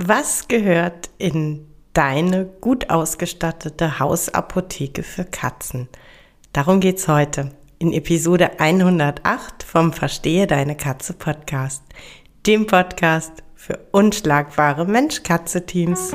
Was gehört in deine gut ausgestattete Hausapotheke für Katzen? Darum geht's heute in Episode 108 vom Verstehe deine Katze Podcast, dem Podcast für unschlagbare Mensch-Katze-Teams.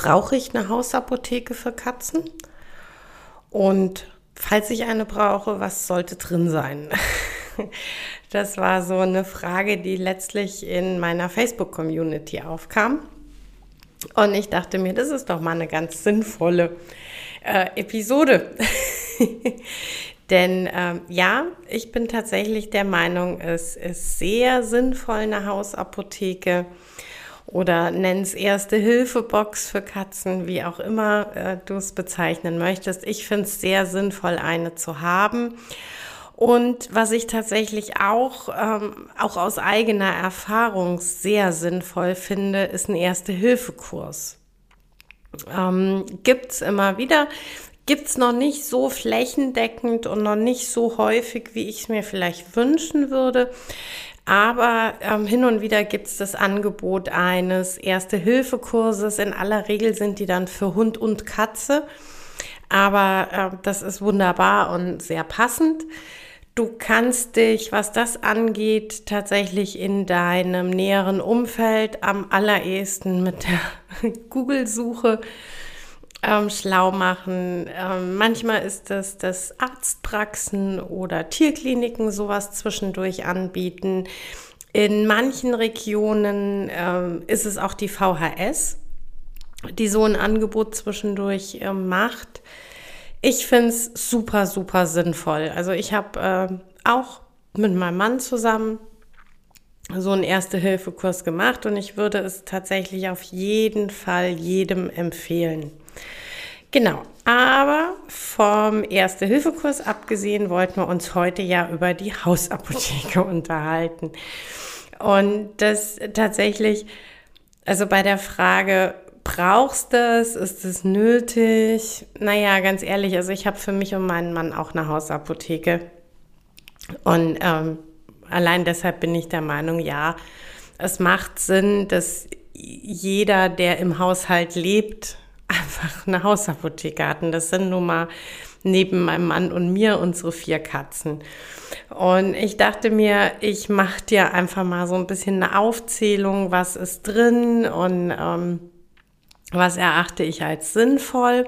Brauche ich eine Hausapotheke für Katzen? Und falls ich eine brauche, was sollte drin sein? Das war so eine Frage, die letztlich in meiner Facebook-Community aufkam. Und ich dachte mir, das ist doch mal eine ganz sinnvolle äh, Episode. Denn ähm, ja, ich bin tatsächlich der Meinung, es ist sehr sinnvoll, eine Hausapotheke oder nenn's erste Hilfebox für Katzen, wie auch immer äh, du es bezeichnen möchtest. Ich finde es sehr sinnvoll, eine zu haben. Und was ich tatsächlich auch, ähm, auch aus eigener Erfahrung sehr sinnvoll finde, ist ein Erste-Hilfe-Kurs. Ähm, gibt's immer wieder, gibt's noch nicht so flächendeckend und noch nicht so häufig, wie ich es mir vielleicht wünschen würde. Aber ähm, hin und wieder gibt es das Angebot eines Erste-Hilfe-Kurses. In aller Regel sind die dann für Hund und Katze. Aber äh, das ist wunderbar und sehr passend. Du kannst dich, was das angeht, tatsächlich in deinem näheren Umfeld am allerersten mit der Google-Suche ähm, schlau machen. Ähm, manchmal ist es, dass Arztpraxen oder Tierkliniken sowas zwischendurch anbieten. In manchen Regionen ähm, ist es auch die VHS, die so ein Angebot zwischendurch äh, macht. Ich finde es super, super sinnvoll. Also ich habe äh, auch mit meinem Mann zusammen so einen Erste-Hilfe-Kurs gemacht und ich würde es tatsächlich auf jeden Fall jedem empfehlen. Genau, aber vom Erste-Hilfe-Kurs abgesehen wollten wir uns heute ja über die Hausapotheke unterhalten. Und das tatsächlich, also bei der Frage, brauchst du es, ist es nötig? Naja, ganz ehrlich, also ich habe für mich und meinen Mann auch eine Hausapotheke. Und ähm, allein deshalb bin ich der Meinung, ja, es macht Sinn, dass jeder, der im Haushalt lebt, einfach eine Hausapotheke hatten. Das sind nun mal neben meinem Mann und mir unsere vier Katzen. Und ich dachte mir, ich mache dir einfach mal so ein bisschen eine Aufzählung, was ist drin und ähm, was erachte ich als sinnvoll.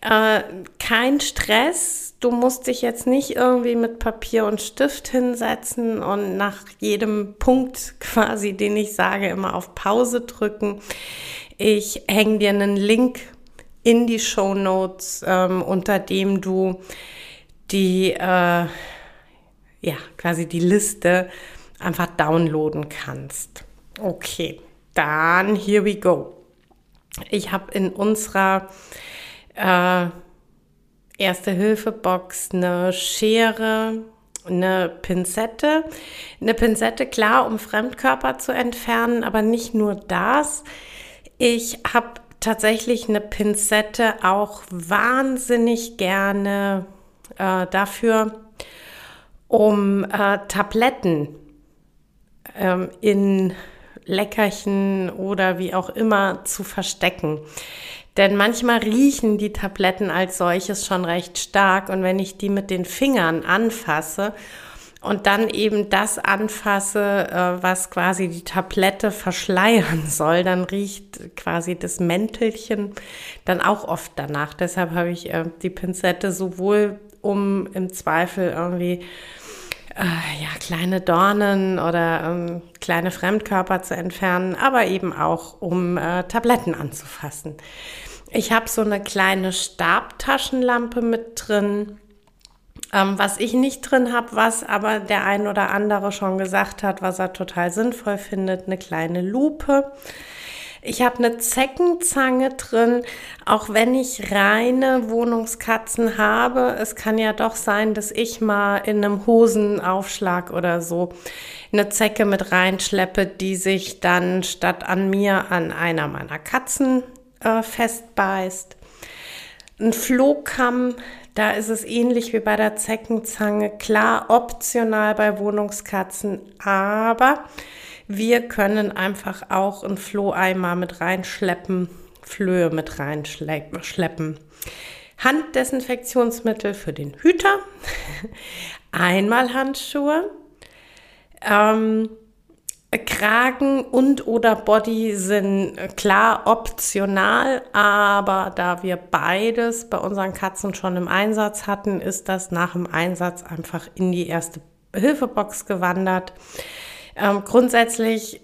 Äh, kein Stress. Du musst dich jetzt nicht irgendwie mit Papier und Stift hinsetzen und nach jedem Punkt quasi, den ich sage, immer auf Pause drücken. Ich hänge dir einen Link in die Show Notes, ähm, unter dem du die, äh, ja, quasi die Liste einfach downloaden kannst. Okay, dann here we go. Ich habe in unserer äh, Erste-Hilfe-Box eine Schere, eine Pinzette. Eine Pinzette, klar, um Fremdkörper zu entfernen, aber nicht nur das. Ich habe tatsächlich eine Pinzette auch wahnsinnig gerne äh, dafür, um äh, Tabletten ähm, in Leckerchen oder wie auch immer zu verstecken. Denn manchmal riechen die Tabletten als solches schon recht stark und wenn ich die mit den Fingern anfasse und dann eben das anfasse, äh, was quasi die Tablette verschleiern soll, dann riecht quasi das Mäntelchen dann auch oft danach. Deshalb habe ich äh, die Pinzette sowohl um im Zweifel irgendwie äh, ja, kleine Dornen oder ähm, kleine Fremdkörper zu entfernen, aber eben auch um äh, Tabletten anzufassen. Ich habe so eine kleine Stabtaschenlampe mit drin ähm, was ich nicht drin habe, was aber der ein oder andere schon gesagt hat, was er total sinnvoll findet, eine kleine Lupe. Ich habe eine Zeckenzange drin, auch wenn ich reine Wohnungskatzen habe. Es kann ja doch sein, dass ich mal in einem Hosenaufschlag oder so eine Zecke mit reinschleppe, die sich dann statt an mir an einer meiner Katzen äh, festbeißt. Ein Flohkamm, da ist es ähnlich wie bei der Zeckenzange, klar optional bei Wohnungskatzen, aber wir können einfach auch ein Floheimer mit reinschleppen, Flöhe mit reinschleppen. Handdesinfektionsmittel für den Hüter, einmal Handschuhe, ähm, Kragen und oder Body sind klar optional, aber da wir beides bei unseren Katzen schon im Einsatz hatten, ist das nach dem Einsatz einfach in die erste Hilfebox gewandert. Ähm, grundsätzlich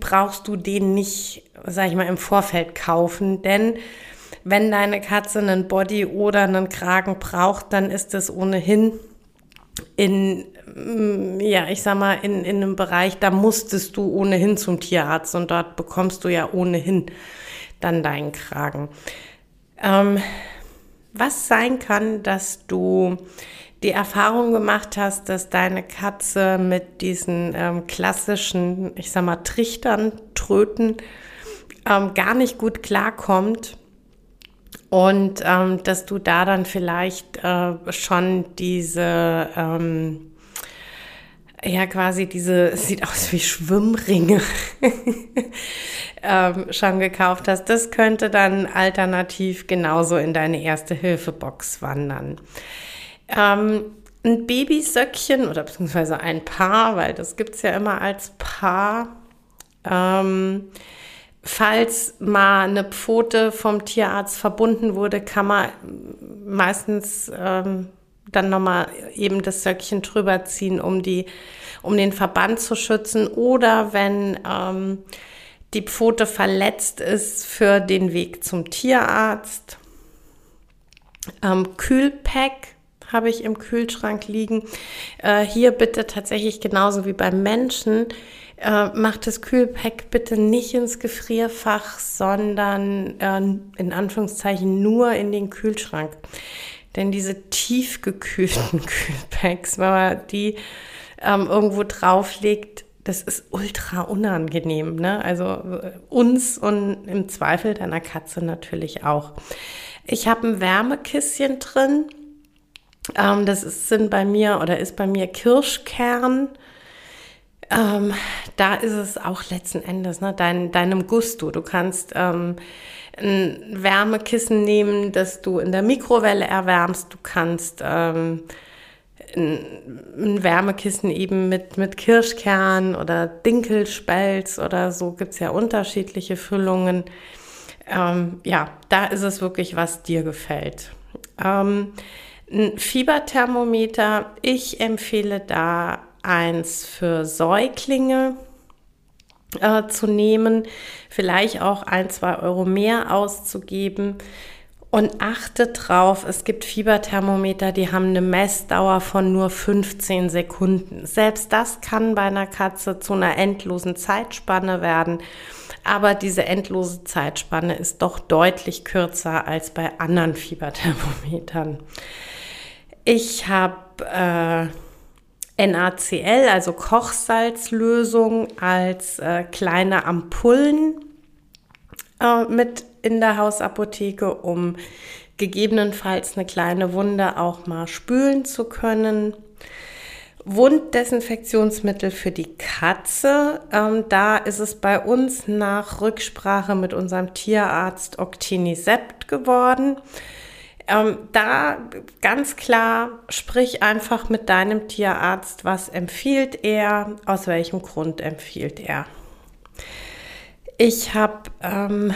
brauchst du den nicht, sag ich mal, im Vorfeld kaufen, denn wenn deine Katze einen Body oder einen Kragen braucht, dann ist es ohnehin in, ja, ich sag mal, in, in einem Bereich, da musstest du ohnehin zum Tierarzt und dort bekommst du ja ohnehin dann deinen Kragen. Ähm, was sein kann, dass du die Erfahrung gemacht hast, dass deine Katze mit diesen ähm, klassischen, ich sag mal, Trichtern, Tröten ähm, gar nicht gut klarkommt und ähm, dass du da dann vielleicht äh, schon diese, ähm, ja quasi diese, sieht aus wie Schwimmringe, ähm, schon gekauft hast. Das könnte dann alternativ genauso in deine erste Hilfebox wandern. Ähm, ein Babysöckchen oder beziehungsweise ein Paar, weil das gibt's ja immer als Paar. Ähm, Falls mal eine Pfote vom Tierarzt verbunden wurde, kann man meistens ähm, dann nochmal eben das Söckchen drüber ziehen, um, die, um den Verband zu schützen. Oder wenn ähm, die Pfote verletzt ist für den Weg zum Tierarzt. Ähm, Kühlpack habe ich im Kühlschrank liegen. Äh, hier bitte tatsächlich genauso wie beim Menschen äh, macht das Kühlpack bitte nicht ins Gefrierfach, sondern äh, in Anführungszeichen nur in den Kühlschrank. Denn diese tiefgekühlten Kühlpacks, wenn man die ähm, irgendwo drauflegt, das ist ultra unangenehm. Ne? Also äh, uns und im Zweifel deiner Katze natürlich auch. Ich habe ein Wärmekisschen drin. Ähm, das ist, sind bei mir oder ist bei mir Kirschkern ähm, da ist es auch letzten Endes, ne, dein, deinem Gusto. Du kannst ähm, ein Wärmekissen nehmen, das du in der Mikrowelle erwärmst. Du kannst ähm, ein Wärmekissen eben mit, mit Kirschkern oder Dinkelspelz oder so gibt's ja unterschiedliche Füllungen. Ähm, ja, da ist es wirklich, was dir gefällt. Ähm, ein Fieberthermometer, ich empfehle da eins für Säuglinge äh, zu nehmen, vielleicht auch ein, zwei Euro mehr auszugeben. Und achte drauf, es gibt Fieberthermometer, die haben eine Messdauer von nur 15 Sekunden. Selbst das kann bei einer Katze zu einer endlosen Zeitspanne werden. Aber diese endlose Zeitspanne ist doch deutlich kürzer als bei anderen Fieberthermometern. Ich habe äh, NaCl, also Kochsalzlösung, als äh, kleine Ampullen äh, mit in der Hausapotheke, um gegebenenfalls eine kleine Wunde auch mal spülen zu können. Wunddesinfektionsmittel für die Katze. Ähm, da ist es bei uns nach Rücksprache mit unserem Tierarzt Octinisept geworden. Ähm, da ganz klar, sprich einfach mit deinem Tierarzt, was empfiehlt er, aus welchem Grund empfiehlt er. Ich habe ähm,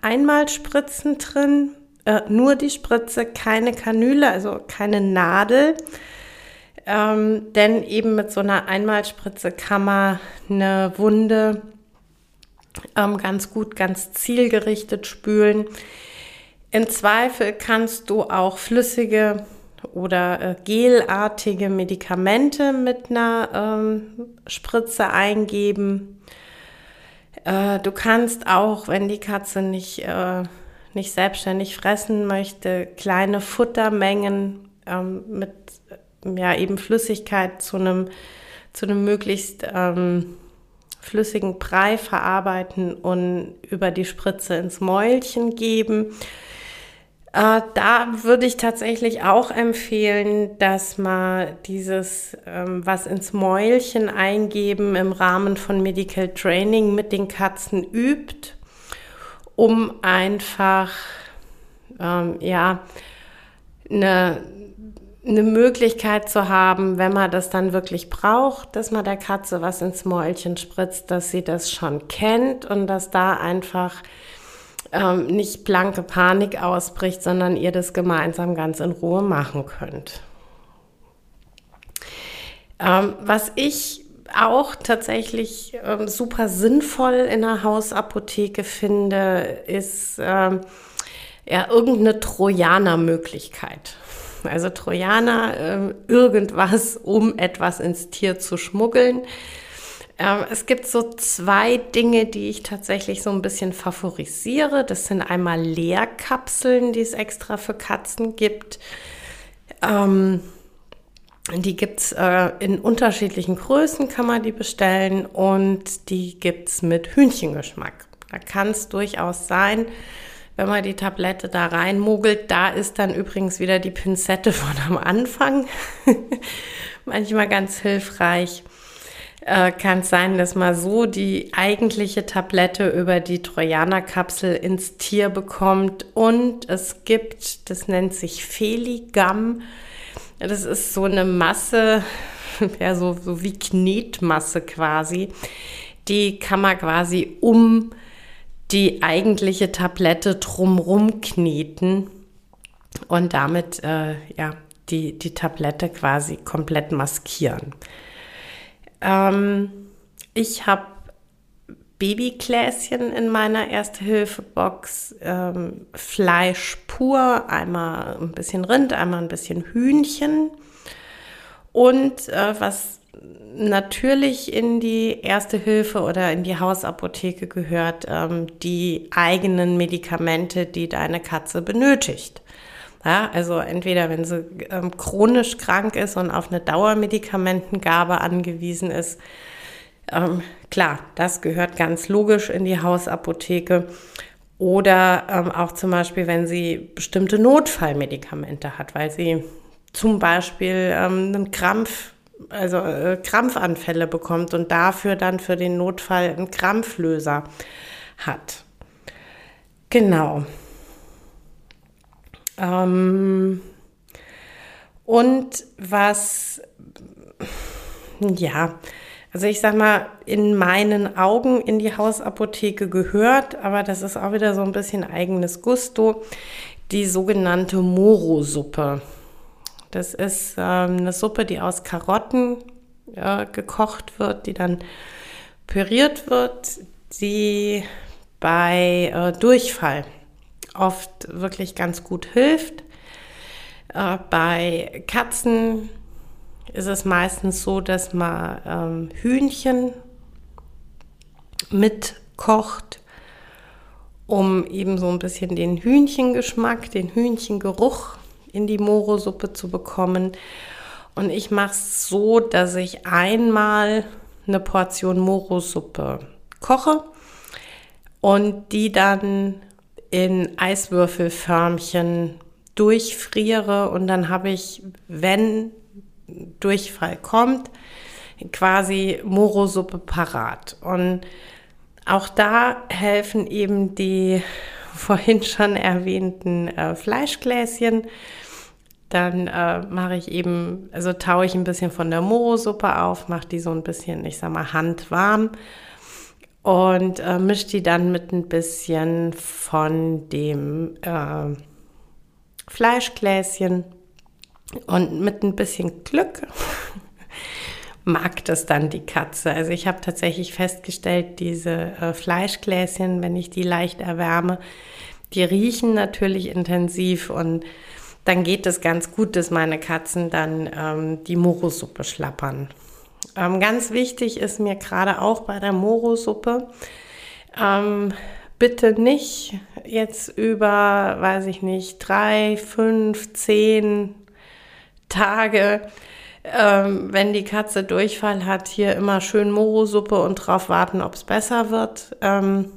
einmal Spritzen drin, äh, nur die Spritze, keine Kanüle, also keine Nadel. Ähm, denn eben mit so einer Einmalspritze kann man eine Wunde ähm, ganz gut, ganz zielgerichtet spülen. Im Zweifel kannst du auch flüssige oder äh, gelartige Medikamente mit einer ähm, Spritze eingeben. Äh, du kannst auch, wenn die Katze nicht, äh, nicht selbstständig fressen möchte, kleine Futtermengen ähm, mit ja, eben Flüssigkeit zu einem, zu einem möglichst ähm, flüssigen Brei verarbeiten und über die Spritze ins Mäulchen geben. Äh, da würde ich tatsächlich auch empfehlen, dass man dieses ähm, was ins Mäulchen eingeben im Rahmen von Medical Training mit den Katzen übt, um einfach ähm, ja eine, eine Möglichkeit zu haben, wenn man das dann wirklich braucht, dass man der Katze was ins Mäulchen spritzt, dass sie das schon kennt und dass da einfach ähm, nicht blanke Panik ausbricht, sondern ihr das gemeinsam ganz in Ruhe machen könnt. Ähm, was ich auch tatsächlich ähm, super sinnvoll in der Hausapotheke finde, ist ähm, ja irgendeine Trojaner-Möglichkeit. Also Trojaner, äh, irgendwas, um etwas ins Tier zu schmuggeln. Ähm, es gibt so zwei Dinge, die ich tatsächlich so ein bisschen favorisiere. Das sind einmal Leerkapseln, die es extra für Katzen gibt. Ähm, die gibt es äh, in unterschiedlichen Größen, kann man die bestellen und die gibt es mit Hühnchengeschmack. Da kann es durchaus sein, wenn man die Tablette da reinmogelt, da ist dann übrigens wieder die Pinzette von am Anfang. Manchmal ganz hilfreich äh, kann es sein, dass man so die eigentliche Tablette über die Trojanerkapsel ins Tier bekommt. Und es gibt, das nennt sich Feligam. Das ist so eine Masse, ja, so, so wie Knetmasse quasi. Die kann man quasi um die eigentliche Tablette drumrum kneten und damit äh, ja, die, die Tablette quasi komplett maskieren. Ähm, ich habe Babykläschen in meiner Erste-Hilfe-Box. Ähm, Fleisch pur, einmal ein bisschen Rind, einmal ein bisschen Hühnchen. Und äh, was natürlich in die Erste Hilfe oder in die Hausapotheke gehört, ähm, die eigenen Medikamente, die deine Katze benötigt. Ja, also entweder wenn sie ähm, chronisch krank ist und auf eine Dauermedikamentengabe angewiesen ist, ähm, klar, das gehört ganz logisch in die Hausapotheke. Oder ähm, auch zum Beispiel, wenn sie bestimmte Notfallmedikamente hat, weil sie zum Beispiel ähm, einen Krampf, also äh, Krampfanfälle bekommt und dafür dann für den Notfall einen Krampflöser hat. Genau. Ähm, und was, ja, also ich sag mal, in meinen Augen in die Hausapotheke gehört, aber das ist auch wieder so ein bisschen eigenes Gusto, die sogenannte Moro-Suppe. Das ist ähm, eine Suppe, die aus Karotten äh, gekocht wird, die dann püriert wird, die bei äh, Durchfall oft wirklich ganz gut hilft. Äh, bei Katzen ist es meistens so, dass man ähm, Hühnchen mitkocht, um eben so ein bisschen den Hühnchengeschmack, den Hühnchengeruch in die Morosuppe zu bekommen. Und ich mache es so, dass ich einmal eine Portion Morosuppe koche und die dann in Eiswürfelförmchen durchfriere und dann habe ich, wenn Durchfall kommt, quasi Morosuppe parat. Und auch da helfen eben die vorhin schon erwähnten äh, Fleischgläschen. Dann äh, mache ich eben, also taue ich ein bisschen von der Morosuppe auf, mache die so ein bisschen, ich sag mal, handwarm und äh, mische die dann mit ein bisschen von dem äh, Fleischgläschen und mit ein bisschen Glück mag das dann die Katze. Also ich habe tatsächlich festgestellt, diese äh, Fleischgläschen, wenn ich die leicht erwärme, die riechen natürlich intensiv und dann geht es ganz gut, dass meine Katzen dann ähm, die Morosuppe schlappern. Ähm, ganz wichtig ist mir gerade auch bei der Morosuppe, ähm, bitte nicht jetzt über, weiß ich nicht, drei, fünf, zehn Tage, ähm, wenn die Katze Durchfall hat, hier immer schön Morosuppe und drauf warten, ob es besser wird. Ähm,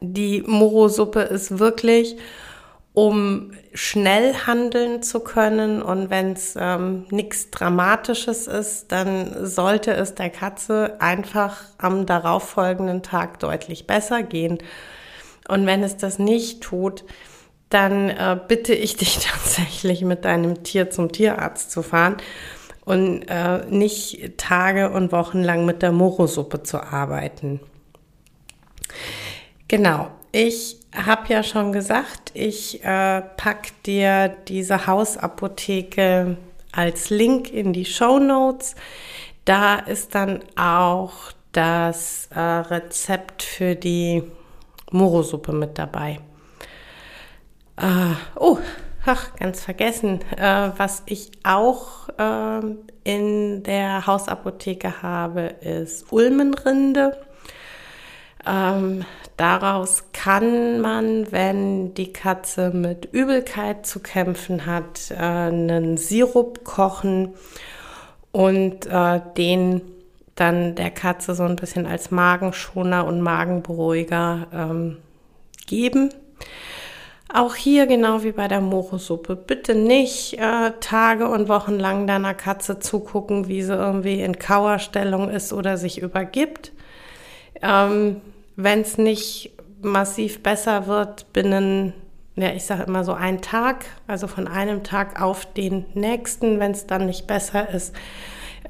die Morosuppe ist wirklich um schnell handeln zu können. Und wenn es ähm, nichts Dramatisches ist, dann sollte es der Katze einfach am darauffolgenden Tag deutlich besser gehen. Und wenn es das nicht tut, dann äh, bitte ich dich tatsächlich mit deinem Tier zum Tierarzt zu fahren und äh, nicht Tage und Wochen lang mit der Morosuppe zu arbeiten. Genau, ich habe ja schon gesagt, ich äh, pack dir diese Hausapotheke als Link in die Show Notes. Da ist dann auch das äh, Rezept für die Morosuppe mit dabei. Äh, oh, ach, ganz vergessen, äh, was ich auch ähm, in der Hausapotheke habe, ist Ulmenrinde. Ähm, Daraus kann man, wenn die Katze mit Übelkeit zu kämpfen hat, äh, einen Sirup kochen und äh, den dann der Katze so ein bisschen als Magenschoner und Magenberuhiger ähm, geben. Auch hier, genau wie bei der Morosuppe, bitte nicht äh, Tage und Wochen lang deiner Katze zugucken, wie sie irgendwie in Kauerstellung ist oder sich übergibt. Ähm, wenn es nicht massiv besser wird, binnen, ja, ich sage immer so ein Tag, also von einem Tag auf den nächsten, wenn es dann nicht besser ist,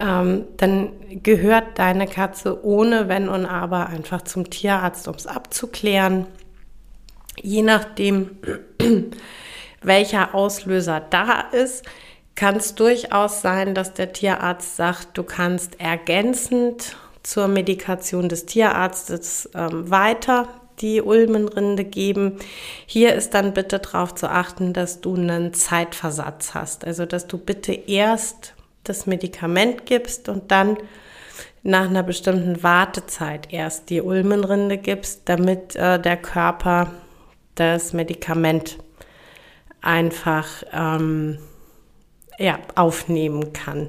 ähm, dann gehört deine Katze ohne Wenn und Aber einfach zum Tierarzt, um es abzuklären. Je nachdem, welcher Auslöser da ist, kann es durchaus sein, dass der Tierarzt sagt, du kannst ergänzend zur Medikation des Tierarztes ähm, weiter die Ulmenrinde geben. Hier ist dann bitte darauf zu achten, dass du einen Zeitversatz hast. Also, dass du bitte erst das Medikament gibst und dann nach einer bestimmten Wartezeit erst die Ulmenrinde gibst, damit äh, der Körper das Medikament einfach ähm, ja, aufnehmen kann.